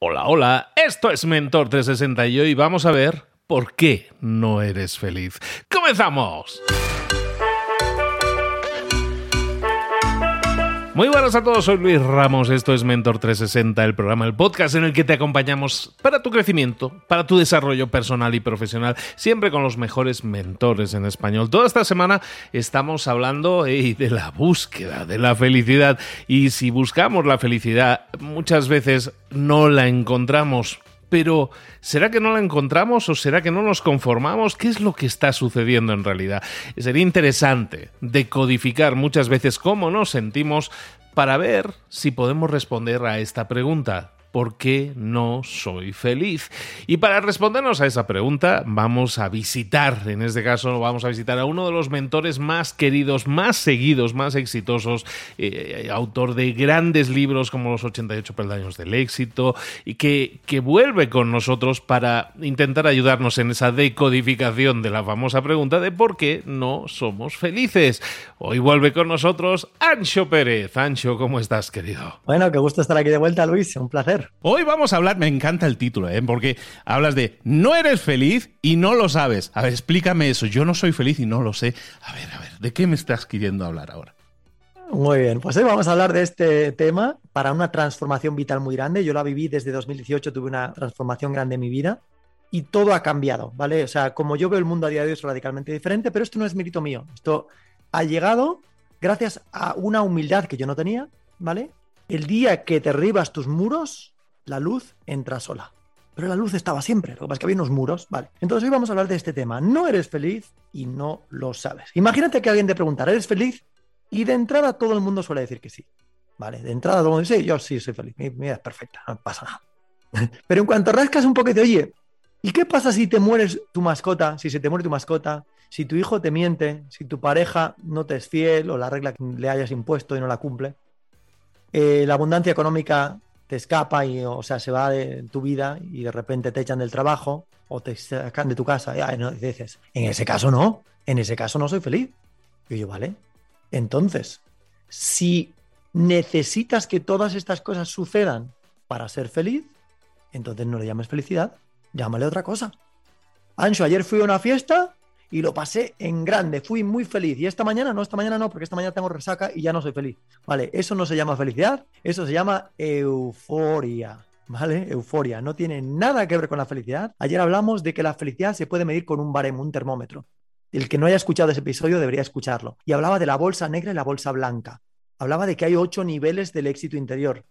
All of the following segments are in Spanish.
Hola, hola, esto es Mentor 360 y hoy vamos a ver por qué no eres feliz. ¡Comenzamos! Muy buenas a todos, soy Luis Ramos, esto es Mentor 360, el programa, el podcast en el que te acompañamos para tu crecimiento, para tu desarrollo personal y profesional, siempre con los mejores mentores en español. Toda esta semana estamos hablando de la búsqueda de la felicidad y si buscamos la felicidad muchas veces no la encontramos pero ¿será que no la encontramos o será que no nos conformamos? ¿Qué es lo que está sucediendo en realidad? Sería interesante decodificar muchas veces cómo nos sentimos para ver si podemos responder a esta pregunta. ¿Por qué no soy feliz? Y para respondernos a esa pregunta, vamos a visitar, en este caso, vamos a visitar a uno de los mentores más queridos, más seguidos, más exitosos, eh, autor de grandes libros como Los 88 peldaños del éxito, y que, que vuelve con nosotros para intentar ayudarnos en esa decodificación de la famosa pregunta de por qué no somos felices. Hoy vuelve con nosotros Ancho Pérez. Ancho, ¿cómo estás, querido? Bueno, qué gusto estar aquí de vuelta, Luis. Un placer. Hoy vamos a hablar, me encanta el título, ¿eh? porque hablas de no eres feliz y no lo sabes. A ver, explícame eso. Yo no soy feliz y no lo sé. A ver, a ver, ¿de qué me estás queriendo hablar ahora? Muy bien, pues hoy vamos a hablar de este tema para una transformación vital muy grande. Yo la viví desde 2018, tuve una transformación grande en mi vida y todo ha cambiado, ¿vale? O sea, como yo veo el mundo a día de hoy es radicalmente diferente, pero esto no es mérito mío. Esto ha llegado gracias a una humildad que yo no tenía, ¿vale? El día que derribas tus muros, la luz entra sola. Pero la luz estaba siempre, lo que pasa es que había unos muros, ¿vale? Entonces hoy vamos a hablar de este tema. No eres feliz y no lo sabes. Imagínate que alguien te preguntara, ¿eres feliz? Y de entrada todo el mundo suele decir que sí. ¿Vale? De entrada todo el mundo dice, yo sí soy feliz, mi es perfecta, no pasa nada. Pero en cuanto rascas un poquito, oye, ¿y qué pasa si te mueres tu mascota, si se te muere tu mascota, si tu hijo te miente, si tu pareja no te es fiel o la regla que le hayas impuesto y no la cumple? Eh, la abundancia económica te escapa y, o sea, se va de tu vida y de repente te echan del trabajo o te sacan de tu casa. Y, no, dices, en ese caso no, en ese caso no soy feliz. Y yo, vale. Entonces, si necesitas que todas estas cosas sucedan para ser feliz, entonces no le llames felicidad, llámale otra cosa. Ancho, ayer fui a una fiesta y lo pasé en grande, fui muy feliz. Y esta mañana, no, esta mañana no, porque esta mañana tengo resaca y ya no soy feliz. Vale, eso no se llama felicidad, eso se llama euforia. ¿Vale? Euforia. No tiene nada que ver con la felicidad. Ayer hablamos de que la felicidad se puede medir con un baremo, un termómetro. El que no haya escuchado ese episodio debería escucharlo. Y hablaba de la bolsa negra y la bolsa blanca. Hablaba de que hay ocho niveles del éxito interior.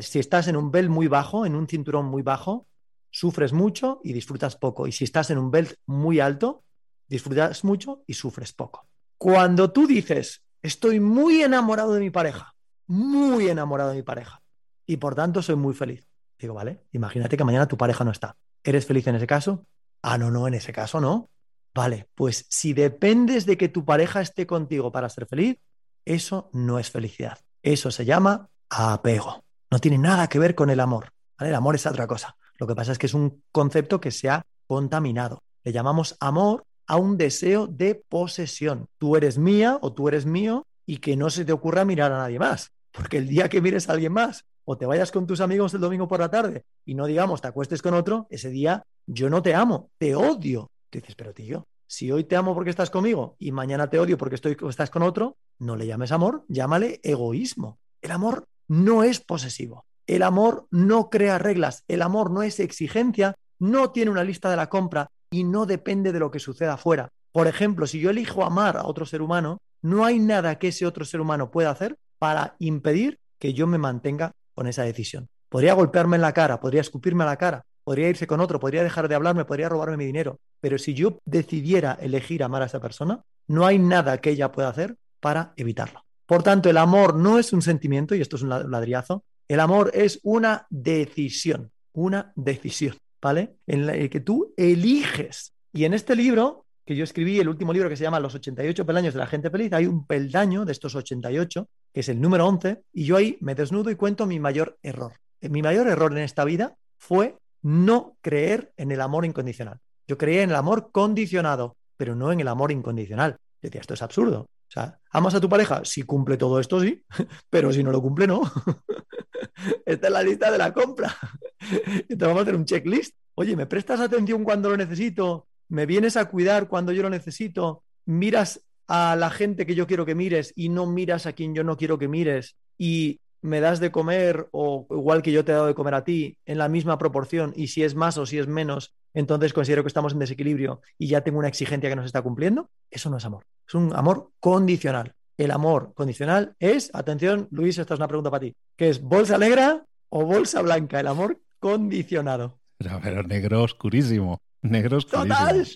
Si estás en un belt muy bajo, en un cinturón muy bajo, sufres mucho y disfrutas poco. Y si estás en un belt muy alto, disfrutas mucho y sufres poco. Cuando tú dices, estoy muy enamorado de mi pareja, muy enamorado de mi pareja, y por tanto soy muy feliz. Digo, vale, imagínate que mañana tu pareja no está. ¿Eres feliz en ese caso? Ah, no, no, en ese caso no. Vale, pues si dependes de que tu pareja esté contigo para ser feliz, eso no es felicidad. Eso se llama apego. No tiene nada que ver con el amor. El amor es otra cosa. Lo que pasa es que es un concepto que se ha contaminado. Le llamamos amor a un deseo de posesión. Tú eres mía o tú eres mío y que no se te ocurra mirar a nadie más. Porque el día que mires a alguien más o te vayas con tus amigos el domingo por la tarde y no digamos te acuestes con otro, ese día yo no te amo, te odio. Te dices, pero tío, si hoy te amo porque estás conmigo y mañana te odio porque estoy, estás con otro, no le llames amor, llámale egoísmo. El amor no es posesivo. El amor no crea reglas. El amor no es exigencia. No tiene una lista de la compra y no depende de lo que suceda afuera. Por ejemplo, si yo elijo amar a otro ser humano, no hay nada que ese otro ser humano pueda hacer para impedir que yo me mantenga con esa decisión. Podría golpearme en la cara, podría escupirme a la cara, podría irse con otro, podría dejar de hablarme, podría robarme mi dinero, pero si yo decidiera elegir amar a esa persona, no hay nada que ella pueda hacer para evitarlo. Por tanto, el amor no es un sentimiento, y esto es un ladrillazo, el amor es una decisión, una decisión. ¿Vale? En el que tú eliges. Y en este libro, que yo escribí, el último libro que se llama Los 88 peldaños de la gente feliz, hay un peldaño de estos 88, que es el número 11, y yo ahí me desnudo y cuento mi mayor error. Eh, mi mayor error en esta vida fue no creer en el amor incondicional. Yo creía en el amor condicionado, pero no en el amor incondicional. Yo decía, esto es absurdo. O sea, ¿amas a tu pareja? Si cumple todo esto, sí, pero si no lo cumple, no. Esta es la lista de la compra. Entonces vamos a hacer un checklist. Oye, ¿me prestas atención cuando lo necesito? ¿Me vienes a cuidar cuando yo lo necesito? ¿Miras a la gente que yo quiero que mires y no miras a quien yo no quiero que mires? Y me das de comer o igual que yo te he dado de comer a ti en la misma proporción y si es más o si es menos, entonces considero que estamos en desequilibrio y ya tengo una exigencia que no se está cumpliendo, eso no es amor, es un amor condicional. El amor condicional es, atención, Luis, esta es una pregunta para ti, ¿qué es bolsa negra o bolsa blanca? El amor condicionado. Pero, negro oscurísimo, negro oscurísimo. Total,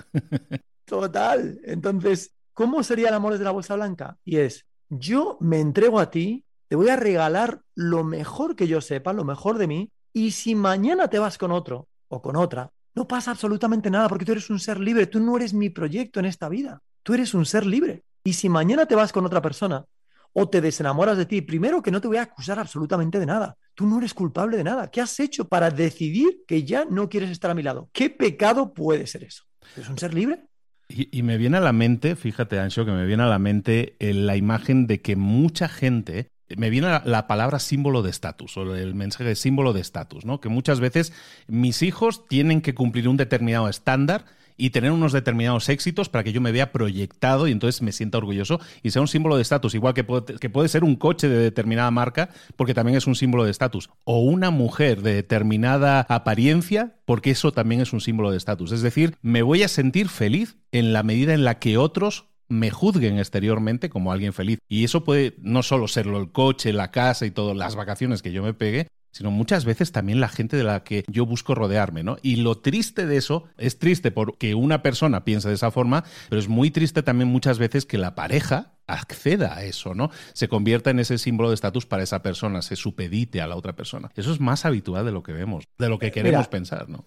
total. Entonces, ¿cómo sería el amor desde la bolsa blanca? Y es, yo me entrego a ti, te voy a regalar lo mejor que yo sepa, lo mejor de mí, y si mañana te vas con otro o con otra, no pasa absolutamente nada porque tú eres un ser libre, tú no eres mi proyecto en esta vida, tú eres un ser libre. Y si mañana te vas con otra persona o te desenamoras de ti, primero que no te voy a acusar absolutamente de nada. Tú no eres culpable de nada. ¿Qué has hecho para decidir que ya no quieres estar a mi lado? ¿Qué pecado puede ser eso? ¿Es un ser libre? Y, me viene a la mente, fíjate, Ancho, que me viene a la mente eh, la imagen de que mucha gente me viene la, la, palabra símbolo de estatus o el mensaje de símbolo de estatus, ¿no? Que muchas veces mis hijos tienen que cumplir un determinado estándar y tener unos determinados éxitos para que yo me vea proyectado y entonces me sienta orgulloso y sea un símbolo de estatus, igual que puede, que puede ser un coche de determinada marca, porque también es un símbolo de estatus, o una mujer de determinada apariencia, porque eso también es un símbolo de estatus. Es decir, me voy a sentir feliz en la medida en la que otros me juzguen exteriormente como alguien feliz. Y eso puede no solo serlo el coche, la casa y todas las vacaciones que yo me pegue, sino muchas veces también la gente de la que yo busco rodearme, ¿no? Y lo triste de eso, es triste porque una persona piensa de esa forma, pero es muy triste también muchas veces que la pareja acceda a eso, ¿no? Se convierta en ese símbolo de estatus para esa persona, se supedite a la otra persona. Eso es más habitual de lo que vemos, de lo que queremos pensar, ¿no?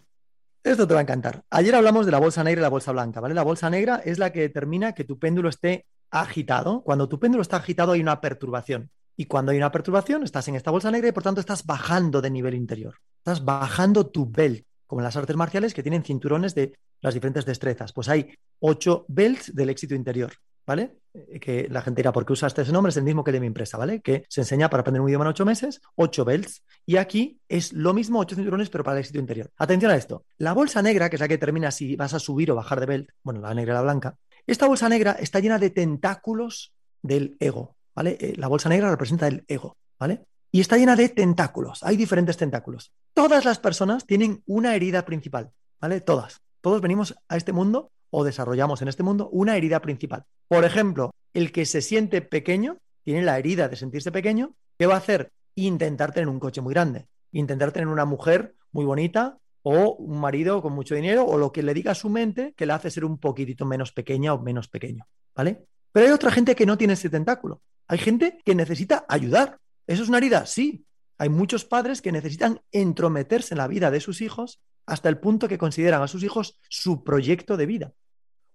Esto te va a encantar. Ayer hablamos de la bolsa negra y la bolsa blanca, ¿vale? La bolsa negra es la que determina que tu péndulo esté agitado. Cuando tu péndulo está agitado hay una perturbación. Y cuando hay una perturbación, estás en esta bolsa negra y por tanto estás bajando de nivel interior. Estás bajando tu belt, como en las artes marciales que tienen cinturones de las diferentes destrezas. Pues hay ocho belts del éxito interior, ¿vale? Eh, que la gente dirá, ¿por qué usaste ese nombre? Es el mismo que de mi empresa, ¿vale? Que se enseña para aprender un idioma en ocho meses, ocho belts. Y aquí es lo mismo, ocho cinturones, pero para el éxito interior. Atención a esto. La bolsa negra, que es la que determina si vas a subir o bajar de belt, bueno, la negra y la blanca, esta bolsa negra está llena de tentáculos del ego, ¿vale? Eh, la bolsa negra representa el ego, ¿vale? Y está llena de tentáculos. Hay diferentes tentáculos. Todas las personas tienen una herida principal, ¿vale? Todas. Todos venimos a este mundo o desarrollamos en este mundo una herida principal. Por ejemplo, el que se siente pequeño, tiene la herida de sentirse pequeño, ¿qué va a hacer? Intentar tener un coche muy grande, intentar tener una mujer muy bonita o un marido con mucho dinero o lo que le diga a su mente que le hace ser un poquitito menos pequeña o menos pequeño, ¿vale? Pero hay otra gente que no tiene ese tentáculo. Hay gente que necesita ayudar. ¿Eso es una herida? Sí. Hay muchos padres que necesitan entrometerse en la vida de sus hijos hasta el punto que consideran a sus hijos su proyecto de vida.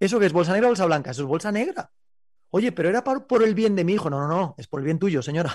¿Eso que es bolsa negra o bolsa blanca? Eso es bolsa negra. Oye, pero era por, por, el bien de mi hijo. No, no, no, es por el bien tuyo, señora.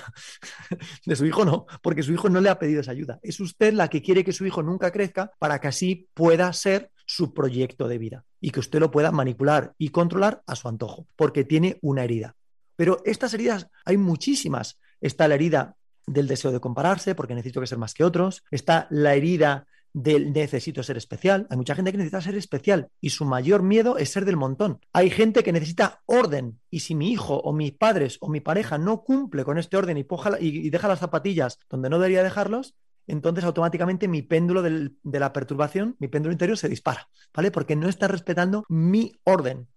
de su hijo no, porque su hijo no le ha pedido esa ayuda. Es usted la que quiere que su hijo nunca crezca para que así pueda ser su proyecto de vida y que usted lo pueda manipular y controlar a su antojo, porque tiene una herida. Pero estas heridas hay muchísimas. Está la herida del deseo de compararse, porque necesito que ser más que otros. Está la herida del necesito ser especial. Hay mucha gente que necesita ser especial y su mayor miedo es ser del montón. Hay gente que necesita orden y si mi hijo o mis padres o mi pareja no cumple con este orden y, y deja las zapatillas donde no debería dejarlos, entonces automáticamente mi péndulo de la perturbación, mi péndulo interior se dispara, ¿vale? Porque no está respetando mi orden.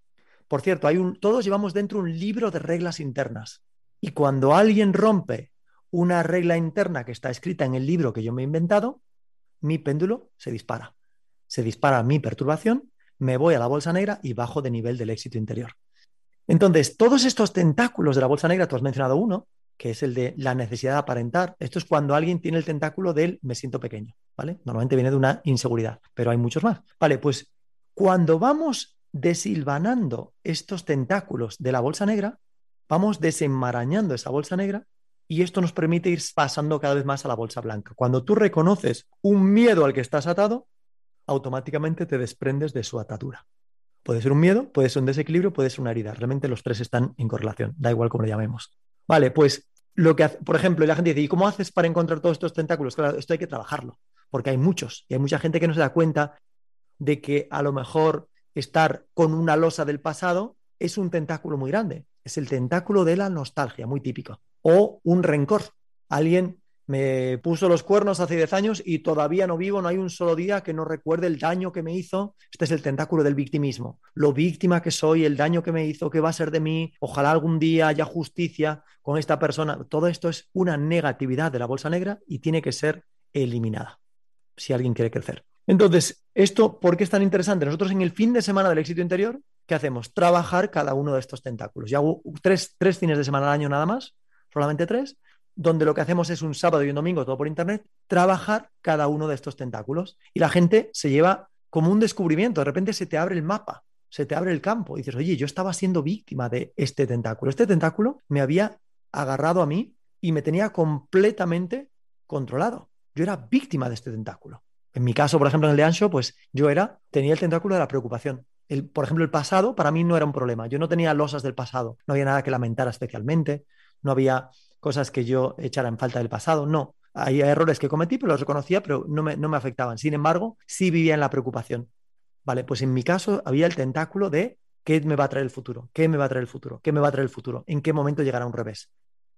Por cierto, hay todos llevamos dentro un libro de reglas internas. Y cuando alguien rompe una regla interna que está escrita en el libro que yo me he inventado, mi péndulo se dispara. Se dispara mi perturbación, me voy a la bolsa negra y bajo de nivel del éxito interior. Entonces, todos estos tentáculos de la bolsa negra, tú has mencionado uno, que es el de la necesidad de aparentar. Esto es cuando alguien tiene el tentáculo del me siento pequeño, ¿vale? Normalmente viene de una inseguridad, pero hay muchos más. Vale, pues cuando vamos desilvanando estos tentáculos de la bolsa negra, vamos desenmarañando esa bolsa negra y esto nos permite ir pasando cada vez más a la bolsa blanca. Cuando tú reconoces un miedo al que estás atado, automáticamente te desprendes de su atadura. Puede ser un miedo, puede ser un desequilibrio, puede ser una herida. Realmente los tres están en correlación, da igual cómo lo llamemos. Vale, pues lo que hace, por ejemplo, la gente dice, ¿y cómo haces para encontrar todos estos tentáculos? Claro, esto hay que trabajarlo. porque hay muchos y hay mucha gente que no se da cuenta de que a lo mejor estar con una losa del pasado es un tentáculo muy grande. Es el tentáculo de la nostalgia, muy típico. O un rencor. Alguien me puso los cuernos hace 10 años y todavía no vivo, no hay un solo día que no recuerde el daño que me hizo. Este es el tentáculo del victimismo. Lo víctima que soy, el daño que me hizo, qué va a ser de mí, ojalá algún día haya justicia con esta persona. Todo esto es una negatividad de la bolsa negra y tiene que ser eliminada si alguien quiere crecer. Entonces, ¿esto por qué es tan interesante? Nosotros en el fin de semana del éxito interior, ¿qué hacemos? Trabajar cada uno de estos tentáculos. Yo hago tres, tres fines de semana al año nada más, solamente tres, donde lo que hacemos es un sábado y un domingo, todo por internet, trabajar cada uno de estos tentáculos. Y la gente se lleva como un descubrimiento, de repente se te abre el mapa, se te abre el campo y dices, oye, yo estaba siendo víctima de este tentáculo. Este tentáculo me había agarrado a mí y me tenía completamente controlado. Yo era víctima de este tentáculo. En mi caso, por ejemplo, en el de Ancho, pues yo era, tenía el tentáculo de la preocupación. Por ejemplo, el pasado para mí no era un problema. Yo no tenía losas del pasado, no había nada que lamentar especialmente, no había cosas que yo echara en falta del pasado, no. Hay errores que cometí, pero los reconocía, pero no me, no me afectaban. Sin embargo, sí vivía en la preocupación. Vale, pues en mi caso había el tentáculo de qué me va a traer el futuro, qué me va a traer el futuro, qué me va a traer el futuro, en qué momento llegará un revés.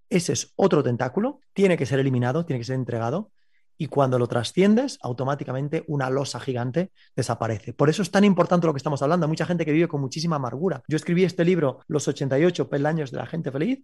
Ese es otro tentáculo, tiene que ser eliminado, tiene que ser entregado, y cuando lo trasciendes, automáticamente una losa gigante desaparece. Por eso es tan importante lo que estamos hablando. Hay mucha gente que vive con muchísima amargura. Yo escribí este libro, Los 88 peldaños de la gente feliz,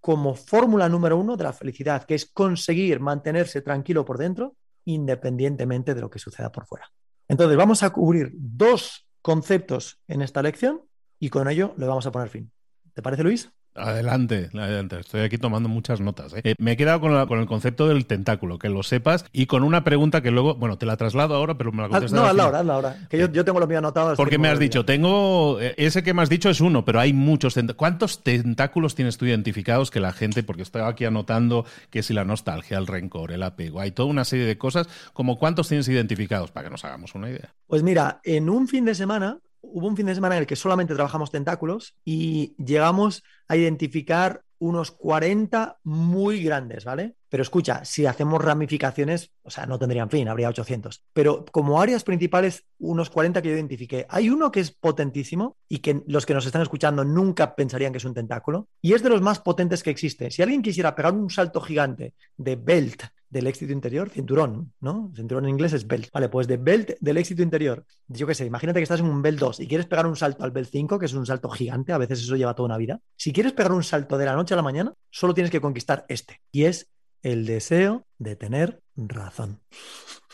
como fórmula número uno de la felicidad, que es conseguir mantenerse tranquilo por dentro independientemente de lo que suceda por fuera. Entonces, vamos a cubrir dos conceptos en esta lección y con ello le vamos a poner fin. ¿Te parece, Luis? Adelante, adelante. Estoy aquí tomando muchas notas. ¿eh? Eh, me he quedado con, el concepto del tentáculo, que lo sepas, y con una pregunta que luego, bueno, te la traslado ahora, pero me la contestas. No, hazla ahora, hazla ahora. Que yo, tengo lo mío anotado. Porque me has dicho, tengo. Eh, ese que me has dicho es uno, pero hay muchos. ¿Cuántos tentáculos tienes tú identificados que la gente, porque estoy aquí anotando que si la nostalgia, el rencor, el apego, hay toda una serie de cosas, como cuántos tienes identificados, para que nos hagamos una idea? Pues mira, en un fin de semana hubo un fin de semana en el que solamente trabajamos tentáculos y llegamos a identificar unos 40 muy grandes, ¿vale? Pero escucha, si hacemos ramificaciones, o sea, no tendrían fin, habría 800. Pero como áreas principales, unos 40 que yo identifiqué. Hay uno que es potentísimo y que los que nos están escuchando nunca pensarían que es un tentáculo, y es de los más potentes que existe. Si alguien quisiera pegar un salto gigante de belt del éxito interior, cinturón, ¿no? Cinturón en inglés es belt. Vale, pues de belt del éxito interior, yo qué sé, imagínate que estás en un belt 2 y quieres pegar un salto al belt 5, que es un salto gigante, a veces eso lleva toda una vida. Si quieres pegar un salto de la noche a la mañana, solo tienes que conquistar este, y es el deseo de tener razón.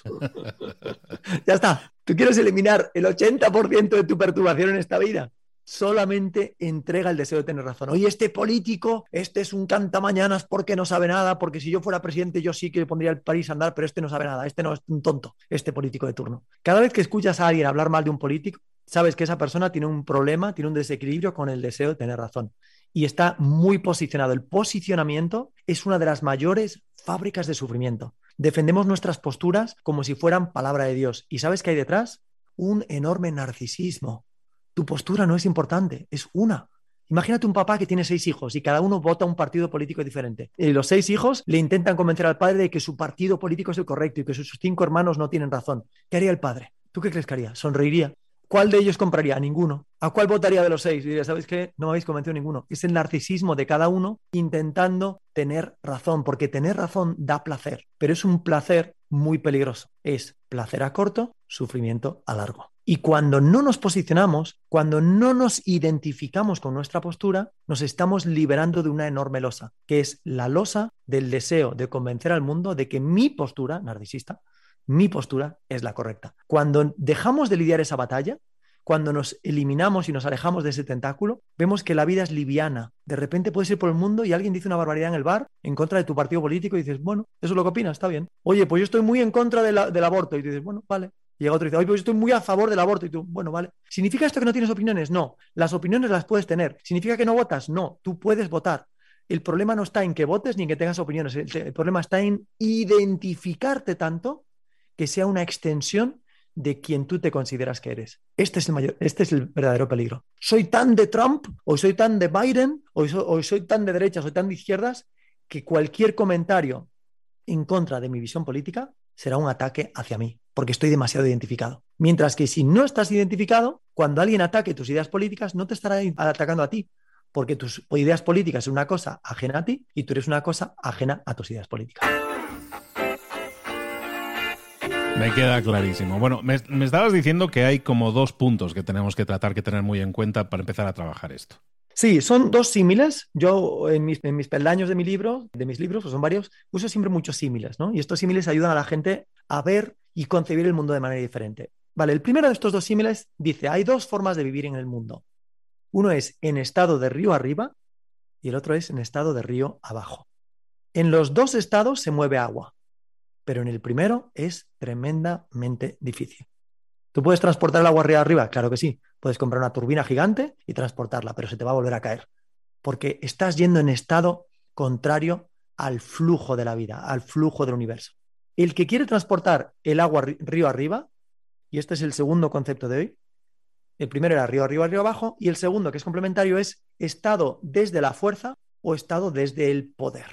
ya está. ¿Tú quieres eliminar el 80% de tu perturbación en esta vida? solamente entrega el deseo de tener razón. Oye, este político, este es un cantamañanas porque no sabe nada, porque si yo fuera presidente yo sí que pondría el país a andar, pero este no sabe nada, este no es un tonto, este político de turno. Cada vez que escuchas a alguien hablar mal de un político, sabes que esa persona tiene un problema, tiene un desequilibrio con el deseo de tener razón. Y está muy posicionado. El posicionamiento es una de las mayores fábricas de sufrimiento. Defendemos nuestras posturas como si fueran palabra de Dios. ¿Y sabes qué hay detrás? Un enorme narcisismo tu postura no es importante, es una. Imagínate un papá que tiene seis hijos y cada uno vota un partido político diferente. Y los seis hijos le intentan convencer al padre de que su partido político es el correcto y que sus cinco hermanos no tienen razón. ¿Qué haría el padre? ¿Tú qué crees que haría? Sonreiría. ¿Cuál de ellos compraría? Ninguno. ¿A cuál votaría de los seis? Diría, ¿sabes qué? No me habéis convencido ninguno. Es el narcisismo de cada uno intentando tener razón, porque tener razón da placer, pero es un placer muy peligroso. Es placer a corto, sufrimiento a largo. Y cuando no nos posicionamos, cuando no nos identificamos con nuestra postura, nos estamos liberando de una enorme losa, que es la losa del deseo de convencer al mundo de que mi postura, narcisista, mi postura es la correcta. Cuando dejamos de lidiar esa batalla, cuando nos eliminamos y nos alejamos de ese tentáculo, vemos que la vida es liviana. De repente puedes ir por el mundo y alguien dice una barbaridad en el bar en contra de tu partido político y dices, bueno, eso es lo que opinas, está bien. Oye, pues yo estoy muy en contra del aborto y dices, bueno, vale, llega otro y dice, oye, pues estoy muy a favor del aborto. Y tú, bueno, vale. ¿Significa esto que no tienes opiniones? No. Las opiniones las puedes tener. ¿Significa que no votas? No. Tú puedes votar. El problema no está en que votes ni en que tengas opiniones. El, problema está en identificarte tanto que sea una extensión de quien tú te consideras que eres. Este es el, mayor, este es el verdadero peligro. Soy tan de Trump, o soy tan de Biden, o o soy tan de derecha, soy tan de izquierdas, que cualquier comentario en contra de mi visión política será un ataque hacia mí, porque estoy demasiado identificado. Mientras que si no estás identificado, cuando alguien ataque tus ideas políticas, no te estará atacando a ti, porque tus ideas políticas son una cosa ajena a ti y tú eres una cosa ajena a tus ideas políticas. Me queda clarísimo. Bueno, me, estabas diciendo que hay como dos puntos que tenemos que tratar, que tener muy en cuenta para empezar a trabajar esto. Sí, son dos símiles. Yo en mis, peldaños de mi libro, de mis libros, pues son varios, uso siempre muchos símiles, ¿no? Y estos símiles ayudan a la gente a ver y concebir el mundo de manera diferente. Vale, el primero de estos dos símiles dice, hay dos formas de vivir en el mundo. Uno es en estado de río arriba y el otro es en estado de río abajo. En los dos estados se mueve agua, pero en el primero es tremendamente difícil. ¿Tú puedes transportar el agua río arriba? Claro que sí. Puedes comprar una turbina gigante y transportarla, pero se te va a volver a caer, porque estás yendo en estado contrario al flujo de la vida, al flujo del universo. El que quiere transportar el agua río arriba, y este es el segundo concepto de hoy, el primero era río arriba, río abajo, y el segundo, que es complementario, es estado desde la fuerza o estado desde el poder.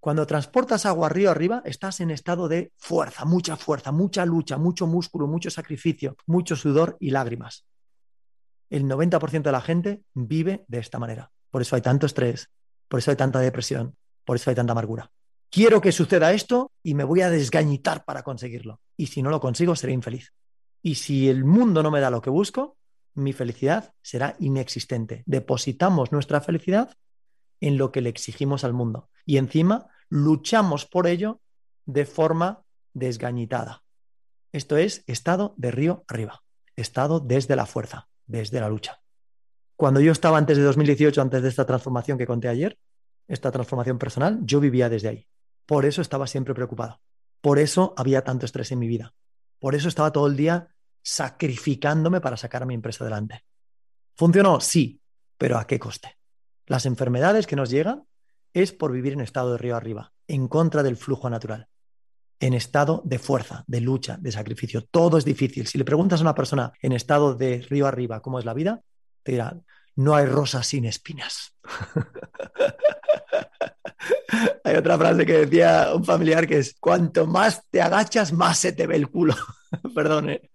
Cuando transportas agua río arriba, estás en estado de fuerza, mucha fuerza, mucha lucha, mucho músculo, mucho sacrificio, mucho sudor y lágrimas. El 90% de la gente vive de esta manera. Por eso hay tanto estrés, por eso hay tanta depresión, por eso hay tanta amargura. Quiero que suceda esto y me voy a desgañitar para conseguirlo. Y si no lo consigo, seré infeliz. Y si el mundo no me da lo que busco, mi felicidad será inexistente. Depositamos nuestra felicidad en lo que le exigimos al mundo y encima luchamos por ello de forma desgañitada. Esto es estado de río arriba, estado desde la fuerza, desde la lucha. Cuando yo estaba antes de 2018, antes de esta transformación que conté ayer, esta transformación personal, yo vivía desde ahí. Por eso estaba siempre preocupado. Por eso había tanto estrés en mi vida. Por eso estaba todo el día sacrificándome para sacar a mi empresa adelante. ¿Funcionó? Sí, pero ¿a qué coste? Las enfermedades que nos llegan es por vivir en estado de río arriba, en contra del flujo natural, en estado de fuerza, de lucha, de sacrificio. Todo es difícil. Si le preguntas a una persona en estado de río arriba cómo es la vida, te dirá, no hay rosas sin espinas. hay otra frase que decía un familiar que es, cuanto más te agachas, más se te ve el culo. Perdón. ¿eh?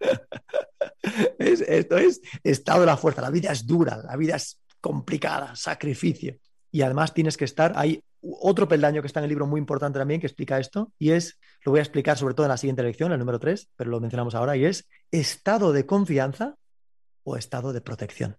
esto es estado de la fuerza. La vida es dura, la vida es complicada, sacrificio. Y además tienes que estar, hay otro peldaño que está en el libro muy importante también que explica esto, y es, lo voy a explicar sobre todo en la siguiente lección, el número 3, pero lo mencionamos ahora, y es estado de confianza o estado de protección.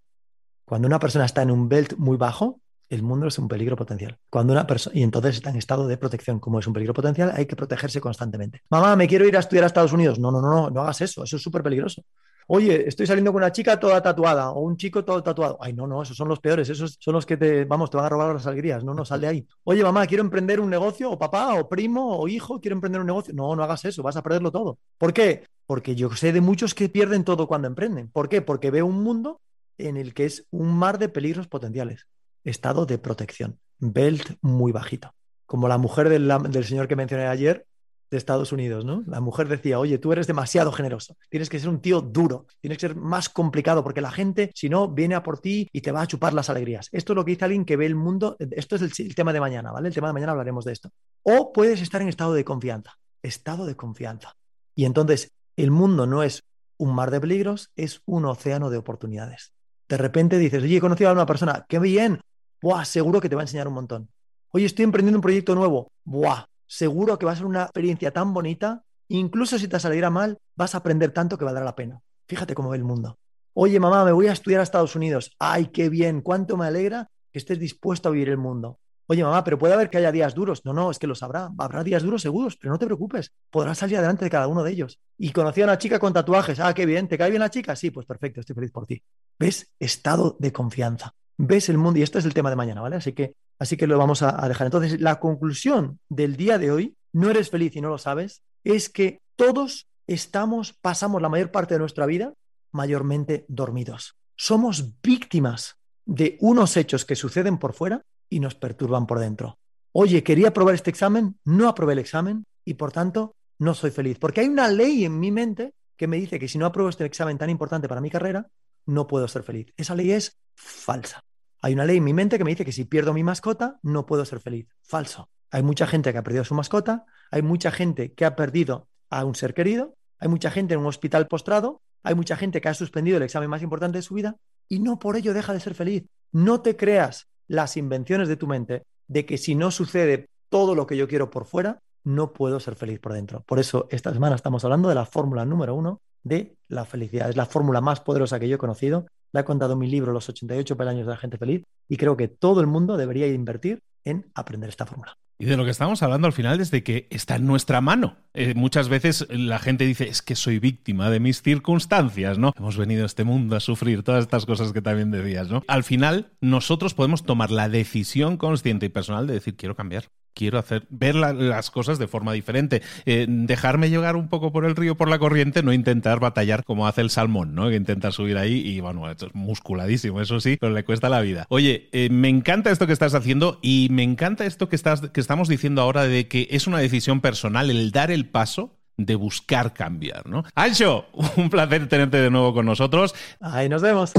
Cuando una persona está en un belt muy bajo, el mundo es un peligro potencial. Cuando una persona y entonces está en estado de protección, como es un peligro potencial, hay que protegerse constantemente. Mamá, me quiero ir a estudiar a Estados Unidos. No, no, no, no, no hagas eso, eso es súper peligroso. Oye, estoy saliendo con una chica toda tatuada o un chico todo tatuado. Ay, no, no, esos son los peores, esos son los que te, vamos, te van a robar las alegrías. No, no, sal de ahí. Oye, mamá, quiero emprender un negocio, o papá, o primo, o hijo, quiero emprender un negocio. No, no hagas eso, vas a perderlo todo. ¿Por qué? Porque yo sé de muchos que pierden todo cuando emprenden. ¿Por qué? Porque veo un mundo en el que es un mar de peligros potenciales. Estado de protección. Belt muy bajito. Como la mujer del, del señor que mencioné ayer, de Estados Unidos, ¿no? La mujer decía, oye, tú eres demasiado generoso, tienes que ser un tío duro, tienes que ser más complicado, porque la gente, si no, viene a por ti y te va a chupar las alegrías. Esto es lo que dice alguien que ve el mundo, esto es el, tema de mañana, ¿vale? El tema de mañana hablaremos de esto. O puedes estar en estado de confianza, estado de confianza. Y entonces, el mundo no es un mar de peligros, es un océano de oportunidades. De repente dices, oye, he conocido a una persona, qué bien, Buah, seguro que te va a enseñar un montón. Oye, estoy emprendiendo un proyecto nuevo. Buah, seguro que va a ser una experiencia tan bonita, incluso si te saliera mal, vas a aprender tanto que valdrá la pena. Fíjate cómo ve el mundo. Oye, mamá, me voy a estudiar a Estados Unidos. Ay, qué bien, cuánto me alegra que estés dispuesto a vivir el mundo. Oye, mamá, pero puede haber que haya días duros. No, no, es que los habrá. Habrá días duros seguros, pero no te preocupes. Podrás salir adelante de cada uno de ellos. Y conocí a una chica con tatuajes. Ah, qué bien. ¿Te cae bien la chica? Sí, pues perfecto, estoy feliz por ti. ¿Ves? Estado de confianza. ¿Ves el mundo? Y esto es el tema de mañana, ¿vale? Así que Así que lo vamos a, dejar. Entonces, la conclusión del día de hoy, no eres feliz y no lo sabes, es que todos estamos, pasamos la mayor parte de nuestra vida mayormente dormidos. Somos víctimas de unos hechos que suceden por fuera y nos perturban por dentro. Oye, quería aprobar este examen, no aprobé el examen y por tanto no soy feliz. Porque hay una ley en mi mente que me dice que si no apruebo este examen tan importante para mi carrera, no puedo ser feliz. Esa ley es falsa. Hay una ley en mi mente que me dice que si pierdo mi mascota, no puedo ser feliz. Falso. Hay mucha gente que ha perdido su mascota, hay mucha gente que ha perdido a un ser querido, hay mucha gente en un hospital postrado, hay mucha gente que ha suspendido el examen más importante de su vida y no por ello deja de ser feliz. No te creas las invenciones de tu mente de que si no sucede todo lo que yo quiero por fuera, no puedo ser feliz por dentro. Por eso esta semana estamos hablando de la fórmula número uno de la felicidad. Es la fórmula más poderosa que yo he conocido. La he contado en mi libro Los 88 peldaños de la gente feliz y creo que todo el mundo debería invertir en aprender esta fórmula. Y de lo que estamos hablando al final es de que está en nuestra mano. Eh, muchas veces la gente dice, es que soy víctima de mis circunstancias, ¿no? Hemos venido a este mundo a sufrir todas estas cosas que también decías, ¿no? Al final, nosotros podemos tomar la decisión consciente y personal de decir, quiero cambiar quiero hacer, ver las cosas de forma diferente. Eh, dejarme llegar un poco por el río, por la corriente, no intentar batallar como hace el salmón, ¿no? Que intenta subir ahí y, bueno, es musculadísimo, eso sí, pero le cuesta la vida. Oye, eh, me encanta esto que estás haciendo y me encanta esto que, estás, que estamos diciendo ahora de que es una decisión personal el dar el paso de buscar cambiar, ¿no? Ancho, un placer tenerte de nuevo con nosotros. Ahí nos vemos.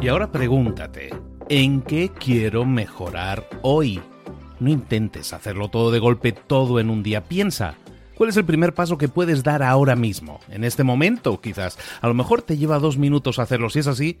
Y ahora pregúntate, ¿en qué quiero mejorar hoy? No intentes hacerlo todo de golpe, todo en un día. Piensa, ¿cuál es el primer paso que puedes dar ahora mismo? En este momento, quizás. A lo mejor te lleva dos minutos hacerlo. Si es así,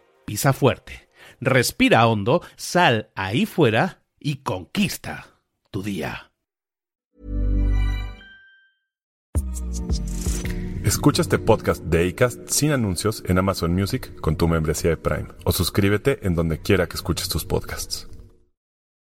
pisa fuerte, respira hondo, sal ahí fuera y conquista tu día. Escucha este podcast de ACAST sin anuncios en Amazon Music con tu membresía de Prime o suscríbete en donde quiera que escuches tus podcasts.